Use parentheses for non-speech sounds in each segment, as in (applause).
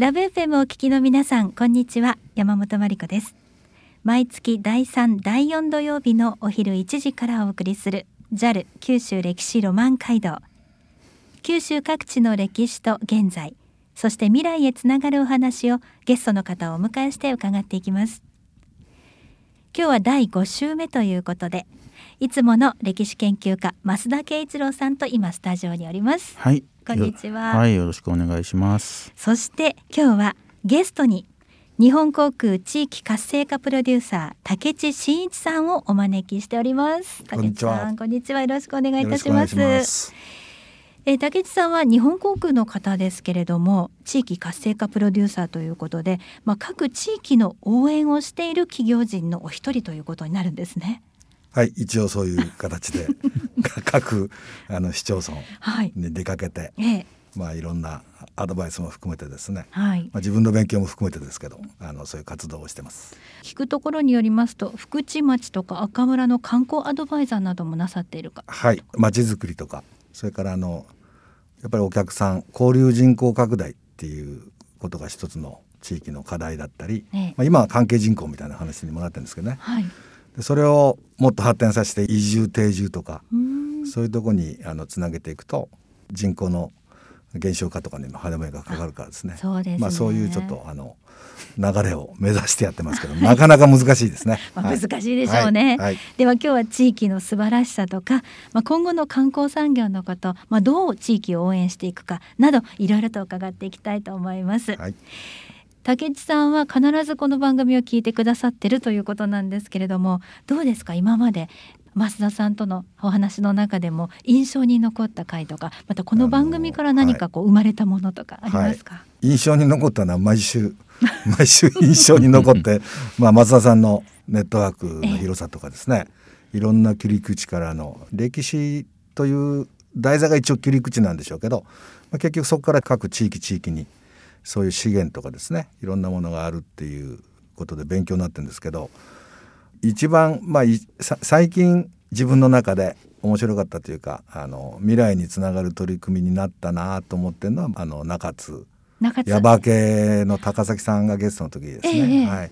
ラブ FM をお聞きの皆さんこんにちは。山本真理子です。毎月第3第4土曜日のお昼1時からお送りする JAL 九州歴史ロマン街道。九州各地の歴史と現在そして未来へつながるお話をゲストの方をお迎えして伺っていきます。今日は第5週目ということでいつもの歴史研究家増田圭一郎さんと今スタジオにおります。はい。こんにちは。はいよろしくお願いします。そして今日はゲストに日本航空地域活性化プロデューサー竹地真一さんをお招きしております。こんにちは。竹地さんこんにちは。よろしくお願いいたします。えー竹地さんは日本航空の方ですけれども地域活性化プロデューサーということで、まあ、各地域の応援をしている企業人のお一人ということになるんですね。はい、一応そういう形で (laughs) 各あの市町村はい、に出かけて、ええ。まあいろんなアドバイスも含めてですね、はい、まあ自分の勉強も含めてですけど、あのそういう活動をしてます。聞くところによりますと福知町とか赤村の観光アドバイザーなどもなさっているか。はい、街づくりとか、それからあのやっぱりお客さん交流人口拡大っていうことが一つの地域の課題だったり、ええ。まあ今は関係人口みたいな話にもなってるんですけどね。はい、でそれをもっと発展させて移住定住とか、そういうところにあのつなげていくと人口の減少化とかにも歯止めがかかるからですね。そうですね。まあそういうちょっとあの流れを目指してやってますけど、(laughs) なかなか難しいですね。(laughs) まあ、はい。難しいでしょうね、はい。はい。では今日は地域の素晴らしさとか、まあ、今後の観光産業のこと、まあ、どう地域を応援していくかなどいろいろと伺っていきたいと思います、はい竹内さんは必ずこの番組を聞いてくださってるということなんですけれどもどうですか？今まで増田さんとのお話の中でも印象に残った回とかまたこの番組から何かこう生まれたものとかありますか、印象に残ったのは毎週 (laughs) 毎週印象に残って、(laughs) まあ松田さんのネットワークの広さとかですね、いろんな切り口からの歴史という題材が一応切り口なんでしょうけど、まあ、結局そこから各地域地域にそういう資源とかですねいろんなものがあるっていうことで勉強になってるんですけど一番まあいさ最近自分の中で面白かったというかあの未来につながる取り組みになったなと思ってるのはあの中津。中津。耶馬系の高崎さんがゲストの時ですね、ええはい、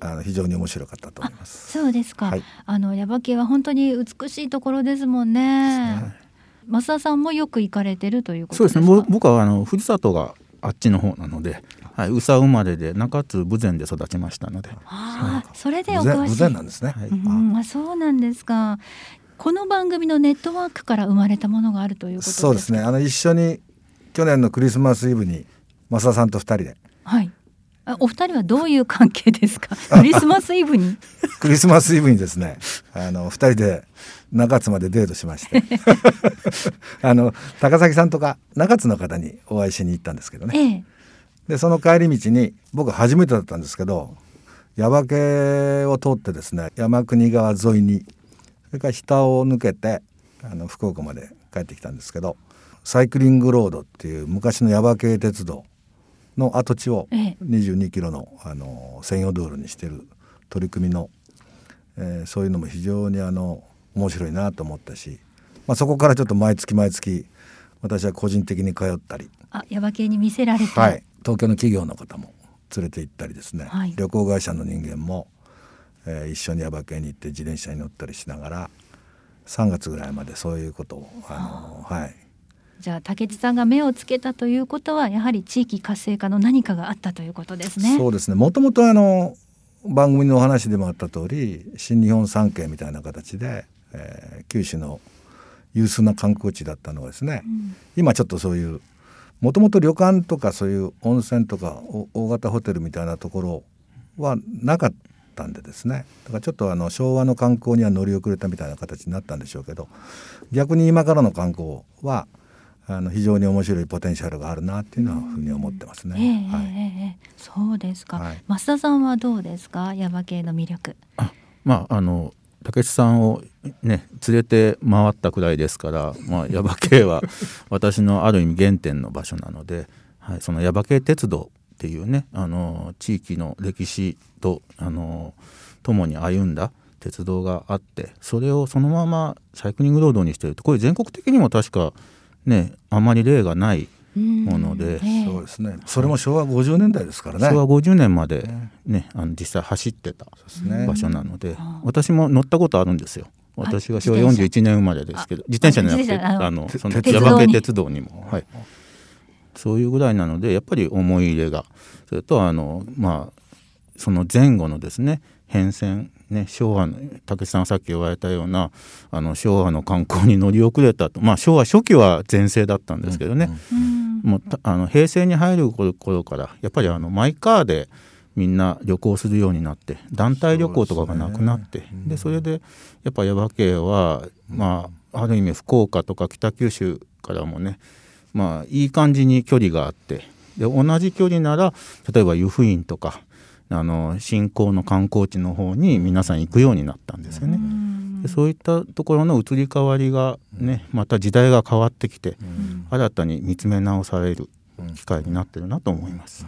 あの非常に面白かったと思います。そうですか、はい。あの耶馬渓は本当に美しいところですもんね。増田さんもよく行かれてるということそうですすねぼ僕はあの藤里があっちの方なので、はい、宇佐生まれで中津豊前で育ちましたので、ああそれでお無詳しい。然なんですね。はい。うん、あそうなんですか。この番組のネットワークから生まれたものがあるということですか？そうですね。あの一緒に去年のクリスマスイブに増田さんと二人で。はい。あお二人はどういう関係ですか？(laughs) クリスマスイブに？クリスマスイブにですね、あの二人で中津までデートしまして、(laughs) あの高崎さんとか中津の方にお会いしに行ったんですけどね。ええ。でその帰り道に僕初めてだったんですけど耶馬渓を通ってですね山国川沿いにそれから日田を抜けてあの福岡まで帰ってきたんですけどサイクリングロードっていう昔の耶馬渓鉄道の跡地をええ。22キロのあの専用道路にしてる取り組みの、えーそういうのも非常にあの面白いなと思ったし、まあ、そこからちょっと毎月毎月私は個人的に通ったりあ耶馬渓に見せられて、はい、東京の企業の方も連れて行ったりですね、はい。旅行会社の人間も、えー一緒に耶馬渓に行って自転車に乗ったりしながら3月ぐらいまでそういうことをあの、はい、じゃあ竹地さんが目をつけたということはやはり地域活性化の何かがあったということですね。そうですね。もともとあの番組のお話でもあった通り新日本三景みたいな形で、えー九州の有数な観光地だったのがですね、うん。今ちょっとそういうもともと旅館とかそういう温泉とかお大型ホテルみたいなところはなかったんでですね。だからちょっとあの昭和の観光には乗り遅れたみたいな形になったんでしょうけど逆に今からの観光はあの非常に面白いポテンシャルがあるなっていうのはふうに思ってますね。はい。そうですか、はい。増田さんはどうですか？耶馬渓の魅力。まああの武智さんをね連れて回ったくらいですから、まあ、耶馬渓は私のある意味原点の場所なので、はい、その耶馬渓鉄道っていうねあの地域の歴史とあの共に歩んだ鉄道があってそれをそのままサイクリングロードにしてるとこれ全国的にも確かねあまり例がないもので、そうですね。それも昭和50年代ですからね。昭和50年までねあの実際走ってた場所なので、私も乗ったことあるんですよ。私が昭和41年生まれですけど自転車。じゃなくてあのその耶馬渓鉄道にも、はい、そういうぐらいなのでやっぱり思い入れが。それとあのまあその前後のですね変遷ね、昭和の武さんさっき言われたようなあの昭和の観光に乗り遅れたと、まあ、昭和初期は全盛だったんですけどね、うん。うん、もうあの平成に入る頃からやっぱりあのマイカーでみんな旅行するようになって団体旅行とかがなくなってそで、ね、それでやっぱ耶馬渓は、まあ、ある意味福岡とか北九州からもね、まあ、いい感じに距離があってで同じ距離なら例えば湯布院とかあの新興の観光地の方に皆さん行くようになったんですよね。でそういったところの移り変わりがねまた時代が変わってきて新たに見つめ直される機会になってるなと思います。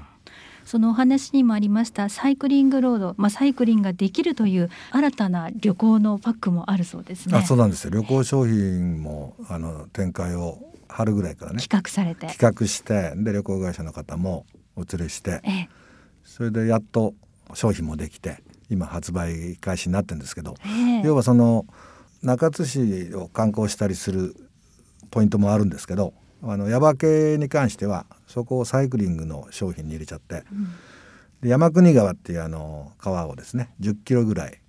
そのお話にもありましたサイクリングロード、まあ、サイクリングができるという新たな旅行のパックもあるそうですね。あそうなんですよ。旅行商品もあの展開を春ぐらいからね企画されて。企画してで旅行会社の方もお連れして、ええ、それでやっと商品もできて今発売開始になってるんですけど、要はその中津市を観光したりするポイントもあるんですけどあの耶馬渓に関してはそこをサイクリングの商品に入れちゃって、うん、で山国川っていうあの川をですね10キロぐらい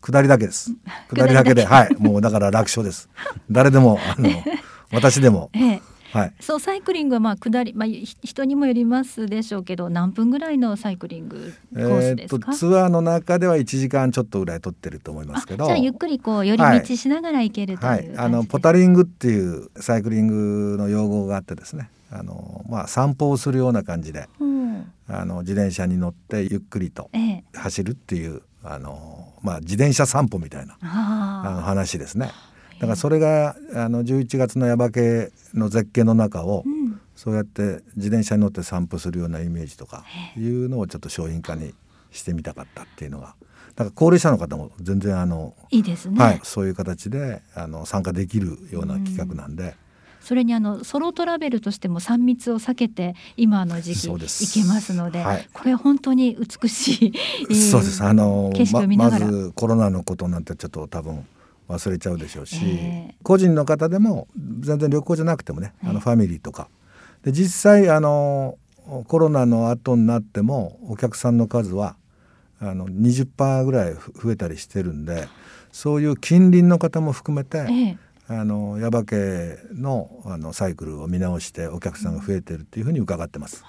下りだけです。下りだけではい。もうだから楽勝です。誰でもあの (laughs) 私でも、ええはい、そうサイクリングはまあ下り、まあ、人にもよりますでしょうけど何分ぐらいのサイクリングコースですか、えー、ツアーの中では1時間ちょっとぐらい取ってると思いますけど。じゃあゆっくりこう寄り道しながら行けるという、はい。はい、あのポタリングっていうサイクリングの用語があってですね。あの、まあ、散歩をするような感じで、うん、あの自転車に乗ってゆっくりと走るっていう、ええ、あのまあ、自転車散歩みたいなあの話ですね。だからそれがあの11月の耶馬渓の絶景の中を、うん、そうやって自転車に乗って散歩するようなイメージとかいうのをちょっと商品化にしてみたかったっていうのがだから高齢者の方も全然あのいいですね、はい、そういう形であの参加できるような企画なんで。うん。それにあのソロトラベルとしても3密を避けて今の時期行けますので、はい、これ本当に美しい、そうです。あの景色を見ながら、ま、まずコロナのことなんてちょっと多分忘れちゃうでしょうし、えー、個人の方でも全然旅行じゃなくてもね、あのファミリーとか。で実際あのコロナの後になってもお客さんの数はあの20%ぐらい増えたりしてるんでそういう近隣の方も含めて、えあの耶馬渓のあのサイクルを見直してお客さんが増えてるっていうふうに伺ってます。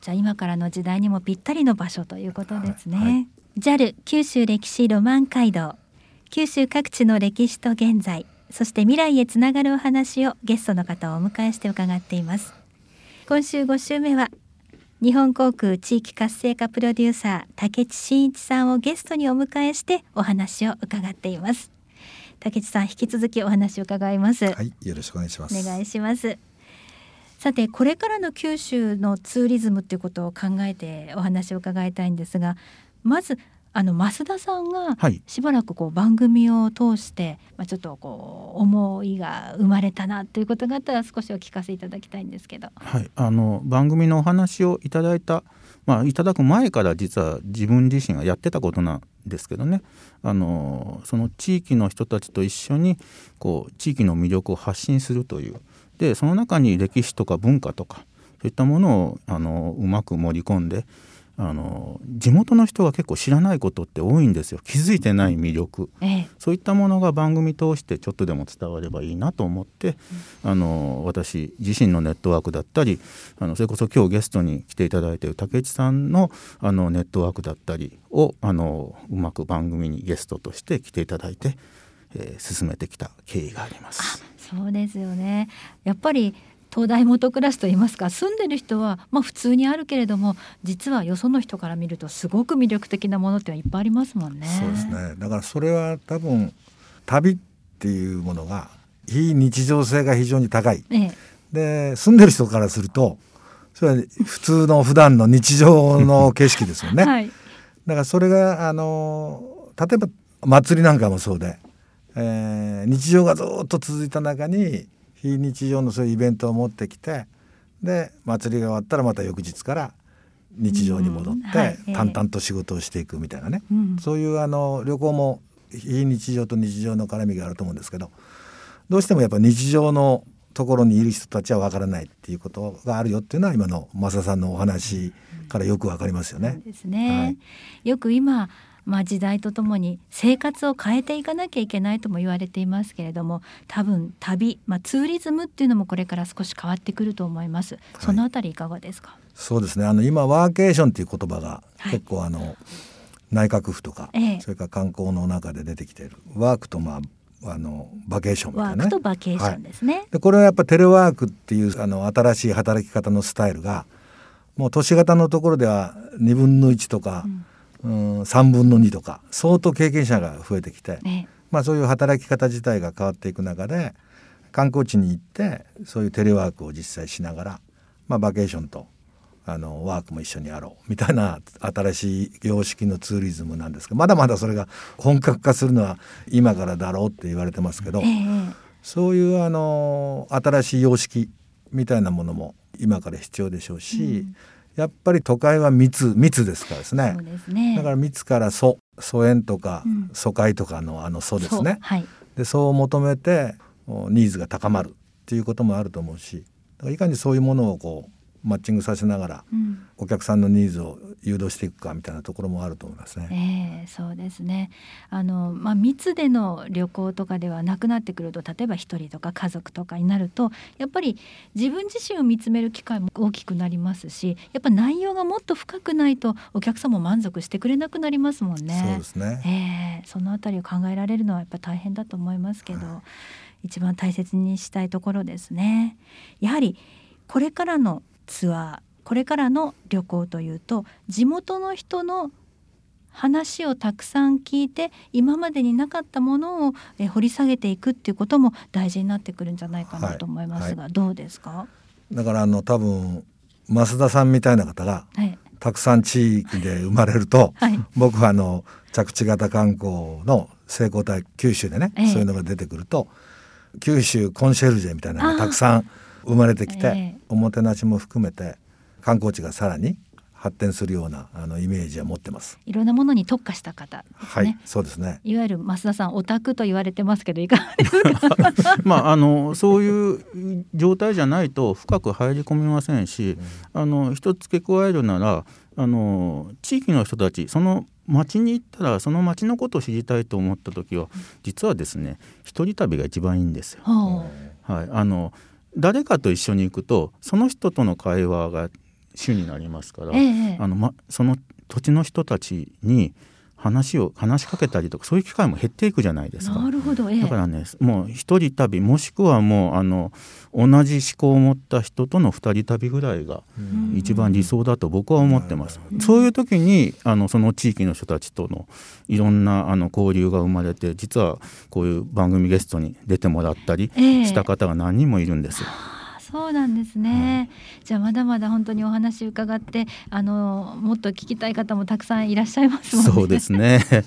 じゃあ今からの時代にもぴったりの場所ということですね。はい。はい、JAL 九州歴史ロマン街道九州各地の歴史と現在そして未来へつながるお話をゲストの方をお迎えして伺っています。今週5週目は日本航空地域活性化プロデューサー竹地真一さんをゲストにお迎えしてお話を伺っています。竹地さん引き続きお話を伺います。はいよろしくお願いします。お願いします。さてこれからの九州のツーリズムということを考えてお話を伺いたいんですがまずあの増田さんがしばらくこう番組を通して、まあ、ちょっとこう思いが生まれたなということがあったら少しお聞かせいただきたいんですけど。はい、あの番組のお話をいただいた、まあ、いただく前から実は自分自身がやってたことなんですけどね。あのその地域の人たちと一緒にこう地域の魅力を発信するという。でその中に歴史とか文化とかそういったものをあのうまく盛り込んであの地元の人が結構知らないことって多いんですよ。気づいてない魅力、ええ、そういったものが番組通してちょっとでも伝わればいいなと思って、うん、あの私自身のネットワークだったりあのそれこそ今日ゲストに来ていただいている竹内さんのあのネットワークだったりをあのうまく番組にゲストとして来ていただいて、えー、進めてきた経緯があります。そうですよね。やっぱり東大元暮らしといいますか住んでる人はまあ普通にあるけれども実はよその人から見るとすごく魅力的なものっていっぱいありますもんね。そうですねだからそれは多分旅っていうものが非日常性が非常に高い。ええ、で住んでる人からするとそれは普通の普段の日常の景色ですよね。(laughs) はい、だからそれがあの例えば祭りなんかもそうで、えー、日常がずっと続いた中に非日常のそういうイベントを持ってきてで祭りが終わったらまた翌日から日常に戻って、淡々と仕事をしていくみたいなね、うん。そういうあの旅行も非日常と日常の絡みがあると思うんですけどどうしてもやっぱ日常のところにいる人たちはわからないっていうことがあるよっていうのは今の増田さんのお話からよくわかりますよね。ですね、はい。よく今まあ、時代とともに生活を変えていかなきゃいけないとも言われていますけれども多分旅、まあ、ツーリズムっていうのもこれから少し変わってくると思います。そのあたりいかがですか、そうですね。あの今ワーケーションっていう言葉がはい。結構あの、内閣府とか、ええ。それから観光の中で出てきているワークとまああのバケーションみたいなね。ワークとバケーションですね、でこれはやっぱテレワークっていうあの新しい働き方のスタイルがもう都市型のところでは2分の1とか、うん3分の2とか相当経験者が増えてきて、ねまあ、そういう働き方自体が変わっていく中で観光地に行ってそういうテレワークを実際しながら、まあ、バケーションとあのワークも一緒にやろうみたいな新しい様式のツーリズムなんですけどまだまだそれが本格化するのは今からだろうって言われてますけど、ええそういうあの新しい様式みたいなものも今から必要でしょうし、やっぱり都会は密密ですからですね。ね。だから密から疎疎遠とか、うん。疎開とかのあの疎ですね。はい。でそう求めておニーズが高まるっていうこともあると思うしだからいかにそういうものをこうマッチングさせながらうんお客さんのニーズを誘導していくかみたいなところもあると思いますね。ええそうですねあの、まあ、密での旅行とかではなくなってくると例えば一人とか家族とかになるとやっぱり自分自身を見つめる機会も大きくなりますしやっぱ内容がもっと深くないとお客さんも満足してくれなくなりますもんね。そうですねええそのあたりを考えられるのはやっぱ大変だと思いますけど、一番大切にしたいところですね。やはりこれからのツアーこれからの旅行というと地元の人の話をたくさん聞いて今までになかったものをえ掘り下げていくっていうことも大事になってくるんじゃないかなと思いますが、どうですか、だからあの多分増田さんみたいな方がはいたくさん地域で生まれると、(laughs) はい。僕はあの着地型観光の成功体九州でね、ええ。そういうのが出てくると九州コンシェルジェみたいなのがたくさん生まれてきて、ええおもてなしも含めて観光地がさらに発展するようなあのイメージは持ってます。いろんなものに特化した方ですはいね。、そうですね。いわゆる増田さんオタクと言われてますけどいかがですか？(laughs) まああのそういう状態じゃないと深く入り込みませんし、あの一つ付け加えるならあの地域の人たちその町に行ったらその町のことを知りたいと思った時は実はですね一人旅が一番いいんですよ。ほはい、あの誰かと一緒に行くとその人との会話が主になりますから、うええ。あのま、その土地の人たちに話を話しかけたりとかそういう機会も減っていくじゃないですか。なるほど、ええだからねもう一人旅もしくはもうあの同じ思考を持った人との二人旅ぐらいがん一番理想だと僕は思ってます。そういう時にあのその地域の人たちとのいろんなあの交流が生まれて実はこういう番組ゲストに出てもらったりええした方が何人もいるんですよ。あそうなんですね、じゃあまだまだ本当にお話伺ってあのもっと聞きたい方もたくさんいらっしゃいますもんね。そうですね。(laughs)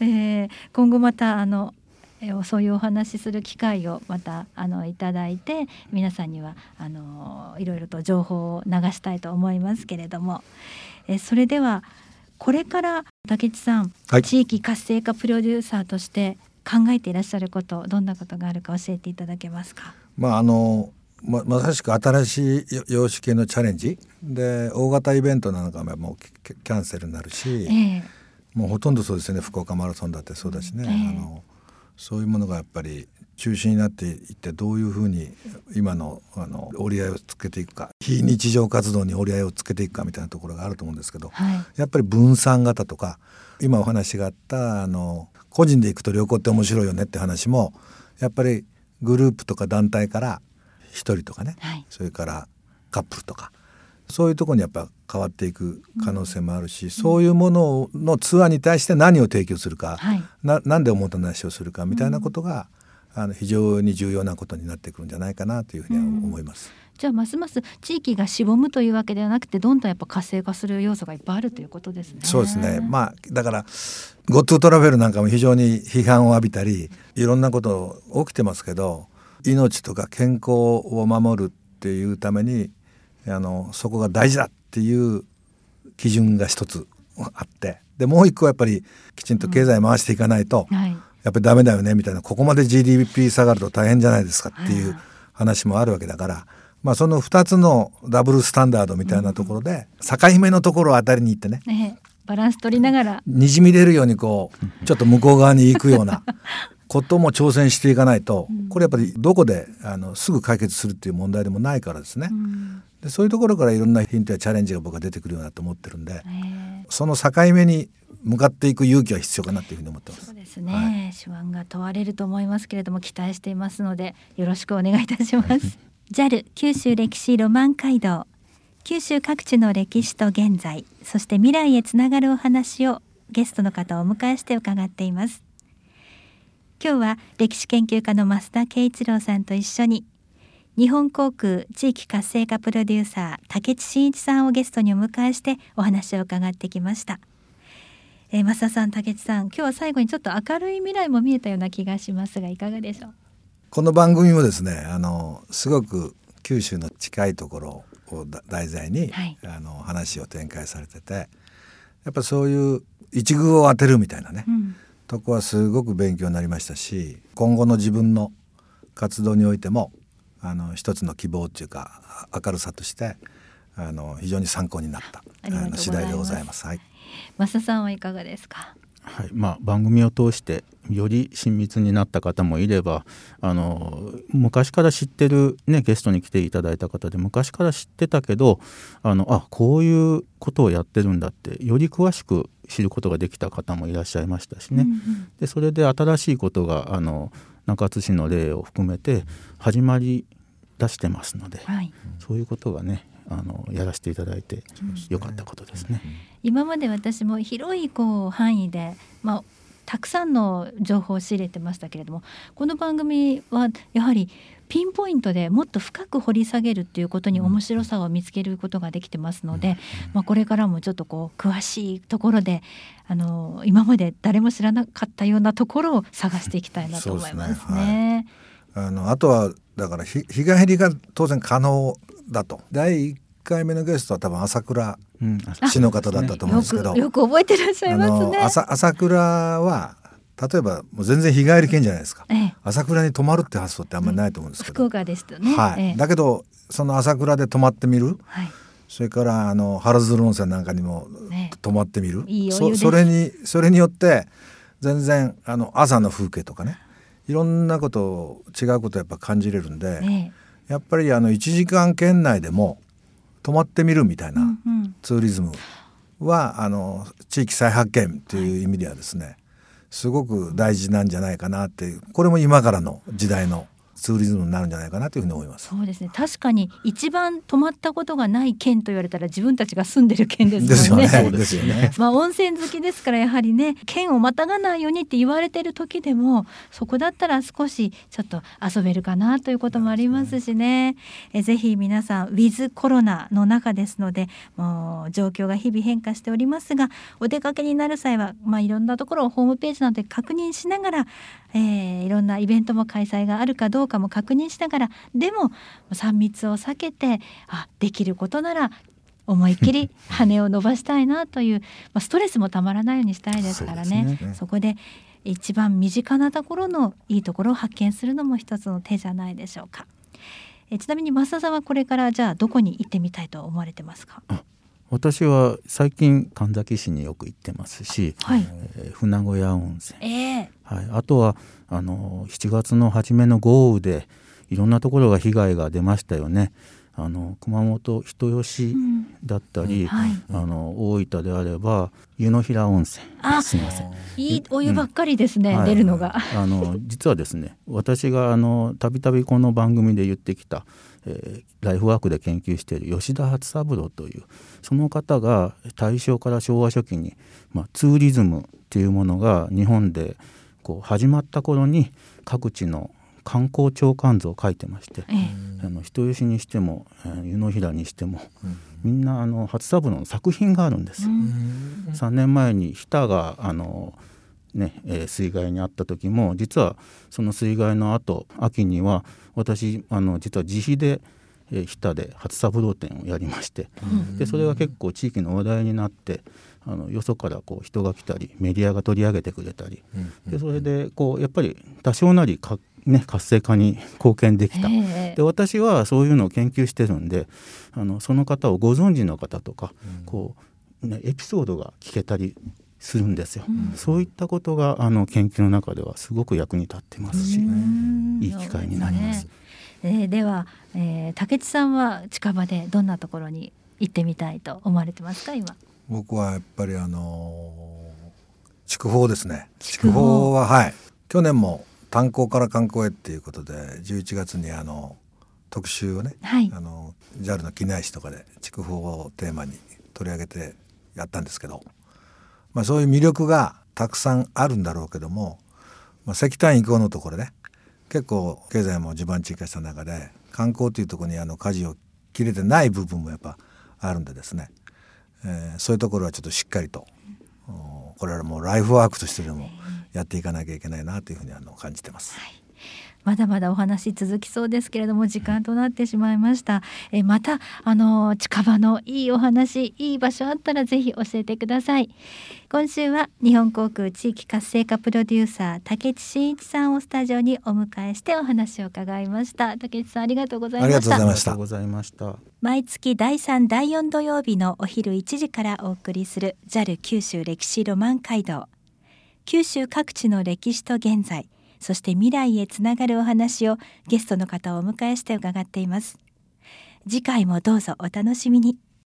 えー今後またあのえーそういうお話しする機会をまたあのいただいて皆さんにはあのいろいろと情報を流したいと思いますけれども、えーそれではこれから竹内さん、はい地域活性化プロデューサーとして考えていらっしゃることどんなことがあるか教えていただけますか？まああのままさしく新しい様式へのチャレンジ。で大型イベントなんかももうキキャンセルになるし、ええ。もうほとんどそうですね。福岡マラソンだってそうだしね、ええ。あのそういうものがやっぱり中心になっていってどういうふうに今のあの折り合いをつけていくか。非日常活動に折り合いをつけていくかみたいなところがあると思うんですけど、はい。やっぱり分散型とか今お話があったあの個人で行くと旅行って面白いよねって話もやっぱりグループとか団体から一人とかね、はい。それからカップルとか。そういうところにやっぱ変わっていく可能性もあるし、そういうもののツアーに対して何を提供するか、はい。なでおもてなしをするかみたいなことが、あの非常に重要なことになってくるんじゃないかなというふうには思います。じゃあますます地域がしぼむというわけではなくてどんどんやっぱ活性化する要素がいっぱいあるということですね。そうですね。まあだから GoTo トラベルなんかも非常に批判を浴びたりいろんなこと起きてますけど命とか健康を守るっっていうためにあのそこが大事だっていう基準が一つあってでもう一個はやっぱりきちんと経済回していかないと、はいやっぱりダメだよねみたいなここまで GDP 下がると大変じゃないですかっていう話もあるわけだから、まあ、その2つのダブルスタンダードみたいなところで境目のところを当たりに行ってねねバランス取りながら。にじみ出るようにこうちょっと向こう側に行くような (laughs) ことも挑戦していかないとこれやっぱりどこであのすぐ解決するっていう問題でもないからですね。うん。でそういうところからいろんなヒントやチャレンジが僕は出てくるようなと思ってるんでえその境目に向かっていく勇気は必要かなというふうに思ってます。ーそう。ですね、手腕が問われると思いますけれども期待していますのでよろしくお願いいたします JAL 九州歴史ロマン街道。九州各地の歴史と現在そして未来へつながるお話をゲストの方をお迎えして伺っています。今日は歴史研究家の増田圭一郎さんと一緒に日本航空地域活性化プロデューサー竹地真一さんをゲストにお迎えしてお話を伺ってきました。えー、増田さん竹地さん今日は最後にちょっと明るい未来も見えたような気がしますがいかがでしょう？この番組もですねあのすごく九州の近いところをだ題材に、はい。あの話を展開されててやっぱそういう一遇を当てるみたいなね、うん。とこはすごく勉強になりましたし今後の自分の活動においてもあの一つの希望っていうかあ明るさとしてあの非常に参考になったあの次第でございます。はい、増田さんはいかがですか？はい。まあ、番組を通してより親密になった方もいればあの昔から知ってる、ね、ゲストに来ていただいた方で昔から知ってたけどあのあこういうことをやってるんだってより詳しく知ることができた方もいらっしゃいましたしね、うんうん。でそれで新しいことがあの中津市の例を含めて始まり出してますので、はい。そういうことがねあのやらせていただいてよかったことですね。今まで私も広いこう範囲で、まあ、たくさんの情報を仕入れてましたけれどもこの番組はやはりピンポイントでもっと深く掘り下げるっていうことに面白さを見つけることができてますので、まあ、これからもちょっとこう詳しいところであの今まで誰も知らなかったようなところを探していきたいなと思いますそうですね。あのあとはだから日日帰りが当然可能だと。第1回目のゲストは多分朝倉うん、市の方だったと思うんよですけどく (laughs) よく覚えてらっしゃいあますね。の朝朝倉は例えばもう全然日帰り券じゃないですか。ええ。朝倉に泊まるって発想ってあんまりないと思うんですけど、福岡ですとね。はい。ええ。だけどその朝倉で泊まってみる。はい。それからあの原鶴温泉なんかにもね泊まってみる、いいお湯で。すそそれにそれによって全然あの朝の風景とかね。いろんなことを違うことをやっぱ感じれるんで、ねやっぱりあの1時間圏内でも泊まってみるみたいな、ツーリズムはあの地域再発見という意味ではですね、すごく大事なんじゃないかなっていうこれも今からの時代のツーリズムになるんじゃないかなというふうに思います。そうですね確かに一番泊まったことがない県と言われたら自分たちが住んでる県でですよすもんね。ね。ですよね。(laughs) まあ温泉好きですからやはりね県をまたがないようにって言われてる時でもそこだったら少しちょっと遊べるかなということもありますしねえぜひ皆さんウィズコロナの中ですのでもう状況が日々変化しておりますがお出かけになる際は、まあ、いろんなところをホームページなどで確認しながら、えーいろんなイベントも開催があるかどうかも確認しながらでも3密を避けてあできることなら思いっきり (laughs) 羽を伸ばしたいなという、まあ、ストレスもたまらないようにしたいですからねねそこで一番身近なところのいいところを発見するのも一つの手じゃないでしょうか。えちなみに増田さんはこれからじゃあどこに行ってみたいと思われてますか？私は最近神崎市によく行ってますし、はい。えー船小屋温泉、ええはい、あとはあの7月の初めの豪雨でいろんなところが被害が出ましたよね。あの熊本人吉うん。だったり、はい。あの大分であれば湯の平温泉。あすみません。いいお湯ばっかりですね、はい出るのが。あの実はですね私があのたびたびこの番組で言ってきた、えーライフワークで研究している吉田初三郎というその方が大正から昭和初期に、まあ、ツーリズムっていうものが日本でこう始まった頃に各地の観光長官図を書いてましてええ。あの人吉にしても、えー湯の平にしても、みんなあの初三郎の作品があるんです。よ。3年前に日田があの、ねえー水害にあった時も実はその水害の後秋には私あの実は自費でえー、日田で初三郎展をやりまして、でそれが結構地域の話題になってあのよそからこう人が来たりメディアが取り上げてくれたり、でそれでこうやっぱり多少なりか、ね、活性化に (laughs) 貢献できた、で私はそういうのを研究してるんであのその方をご存知の方とか、こうね、エピソードが聞けたりするんですよ、うん、そういったことがあの研究の中ではすごく役に立ってますしいい機会になります。えー、では、えー、竹地さんは近場でどんなところに行ってみたいと思われてますか今？僕はやっぱりあの筑豊ですね。筑豊。ははい。去年も炭鉱から観光へっていうことで11月にあの特集をね、はい、あの JAL の機内誌とかで筑豊をテーマに取り上げてやったんですけど、まあ、そういう魅力がたくさんあるんだろうけども、まあ、石炭移行のところね結構経済も地盤沈下した中で観光というところにあの舵を切れてない部分もやっぱあるんでですね、えー、そういうところはちょっとしっかりとこれはもうライフワークとしてでもやっていかなきゃいけないなというふうにあの感じてます。はいまだまだお話続きそうですけれども時間となってしまいました。えまたあの近場のいいお話いい場所あったらぜひ教えてください。今週は日本航空地域活性化プロデューサー竹地真一さんをスタジオにお迎えしてお話を伺いました。竹地さんありがとうございました。ありがとうございました。毎月第3第4土曜日のお昼1時からお送りする JAL 九州歴史ロマン街道。九州各地の歴史と現在。そして未来へつながるお話をゲストの方をお迎えして伺っています。次回もどうぞお楽しみに。